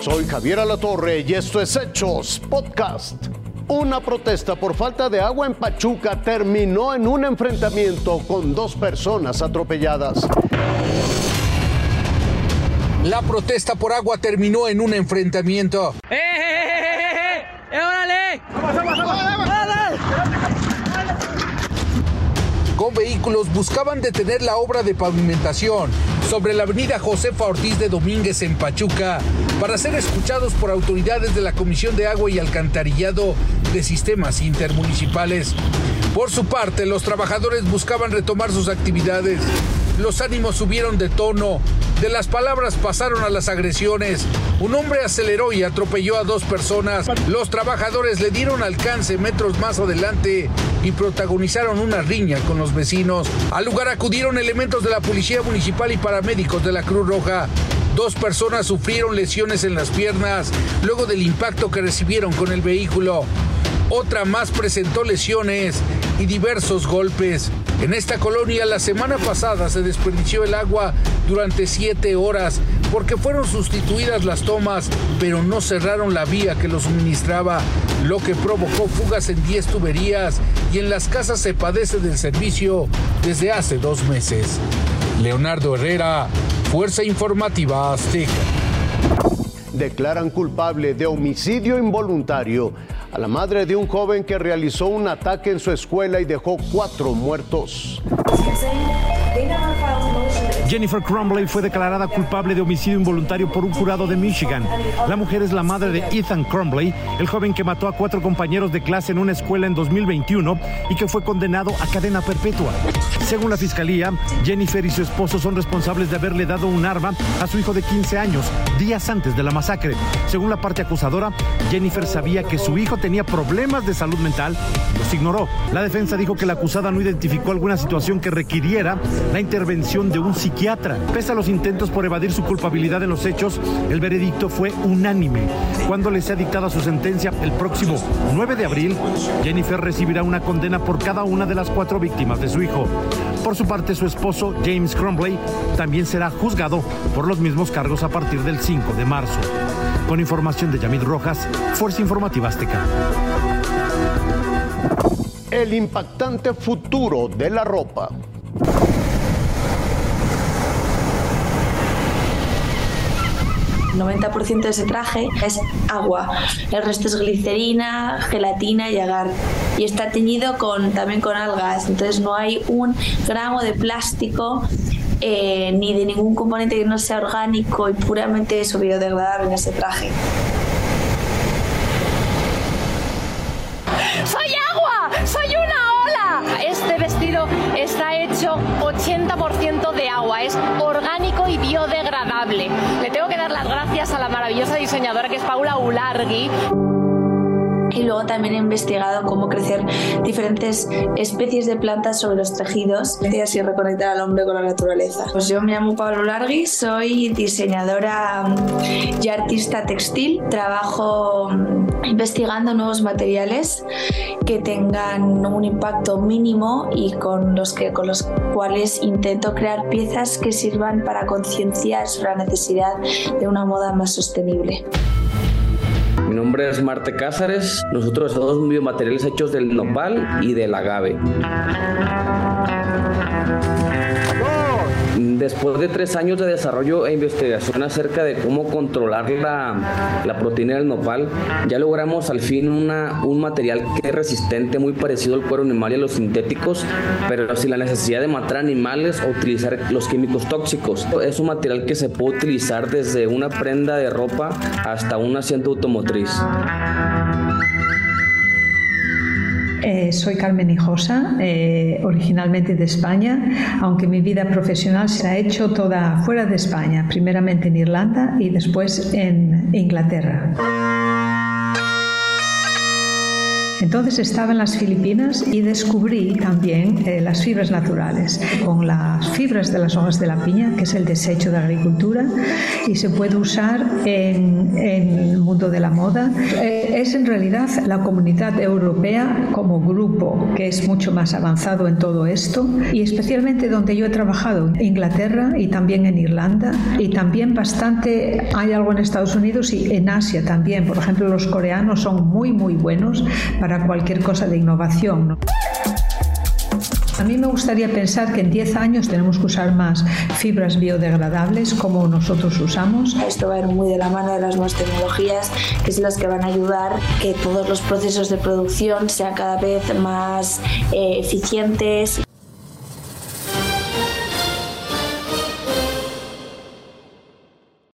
Soy Javier Alatorre y esto es Hechos Podcast. Una protesta por falta de agua en Pachuca terminó en un enfrentamiento con dos personas atropelladas. La protesta por agua terminó en un enfrentamiento. ¡Eh, eh, eh, eh! ¡Eh, órale! Vehículos buscaban detener la obra de pavimentación sobre la avenida Josefa Ortiz de Domínguez en Pachuca para ser escuchados por autoridades de la Comisión de Agua y Alcantarillado de Sistemas Intermunicipales. Por su parte, los trabajadores buscaban retomar sus actividades. Los ánimos subieron de tono, de las palabras pasaron a las agresiones. Un hombre aceleró y atropelló a dos personas. Los trabajadores le dieron alcance metros más adelante y protagonizaron una riña con los vecinos. Al lugar acudieron elementos de la Policía Municipal y paramédicos de la Cruz Roja. Dos personas sufrieron lesiones en las piernas luego del impacto que recibieron con el vehículo. Otra más presentó lesiones y diversos golpes. En esta colonia la semana pasada se desperdició el agua durante siete horas porque fueron sustituidas las tomas, pero no cerraron la vía que lo suministraba, lo que provocó fugas en 10 tuberías y en las casas se padece del servicio desde hace dos meses. Leonardo Herrera, Fuerza Informativa Azteca. Declaran culpable de homicidio involuntario a la madre de un joven que realizó un ataque en su escuela y dejó cuatro muertos. Jennifer Crumbley fue declarada culpable de homicidio involuntario por un jurado de Michigan. La mujer es la madre de Ethan Crumbley, el joven que mató a cuatro compañeros de clase en una escuela en 2021 y que fue condenado a cadena perpetua. Según la fiscalía, Jennifer y su esposo son responsables de haberle dado un arma a su hijo de 15 años días antes de la masacre. Según la parte acusadora, Jennifer sabía que su hijo tenía problemas de salud mental los ignoró. La defensa dijo que la acusada no identificó alguna situación que requiriera la intervención de un psiquiatra. Pese a los intentos por evadir su culpabilidad en los hechos, el veredicto fue unánime. Cuando le sea dictada su sentencia el próximo 9 de abril, Jennifer recibirá una condena por cada una de las cuatro víctimas de su hijo. Por su parte, su esposo, James Crumbley, también será juzgado por los mismos cargos a partir del 5 de marzo. Con información de Yamid Rojas, Fuerza Informativa Azteca. El impactante futuro de la ropa. 90% de ese traje es agua, el resto es glicerina, gelatina y agar. Y está teñido con, también con algas, entonces no hay un gramo de plástico eh, ni de ningún componente que no sea orgánico y puramente eso biodegradable en ese traje. ¡Soy agua! ¡Soy una ola! Este vestido está hecho 80% de agua, es orgánico y biodegradable. Le tengo que dar las gracias a la maravillosa diseñadora que es Paula Ulargui. Y luego también he investigado cómo crecer diferentes especies de plantas sobre los tejidos y así reconectar al hombre con la naturaleza. Pues yo me llamo Pablo Largui, soy diseñadora y artista textil. Trabajo investigando nuevos materiales que tengan un impacto mínimo y con los, que, con los cuales intento crear piezas que sirvan para concienciar sobre la necesidad de una moda más sostenible. Mi nombre es Marte Cázares. Nosotros somos biomateriales hechos del nopal y del agave. Después de tres años de desarrollo e investigación acerca de cómo controlar la, la proteína del nopal, ya logramos al fin una, un material que es resistente, muy parecido al cuero animal y a los sintéticos, pero sin la necesidad de matar animales o utilizar los químicos tóxicos. Es un material que se puede utilizar desde una prenda de ropa hasta un asiento automotriz. Eh, soy Carmen Hijosa, eh, originalmente de España, aunque mi vida profesional se ha hecho toda fuera de España, primeramente en Irlanda y después en Inglaterra. Entonces estaba en las Filipinas y descubrí también eh, las fibras naturales, con las fibras de las hojas de la piña, que es el desecho de agricultura, y se puede usar en, el mundo de la moda. Eh, es en realidad la comunidad europea como grupo que es mucho más avanzado en todo esto, y especialmente donde yo he trabajado, en Inglaterra y también en Irlanda, y también bastante, hay algo en Estados Unidos y en Asia también. Por ejemplo, los coreanos son muy, muy buenos para cualquier cosa de innovación. A mí me gustaría pensar que en 10 años tenemos que usar más fibras biodegradables como nosotros usamos. Esto va a ir muy de la mano de las nuevas tecnologías, que son las que van a ayudar que todos los procesos de producción sean cada vez más eh, eficientes.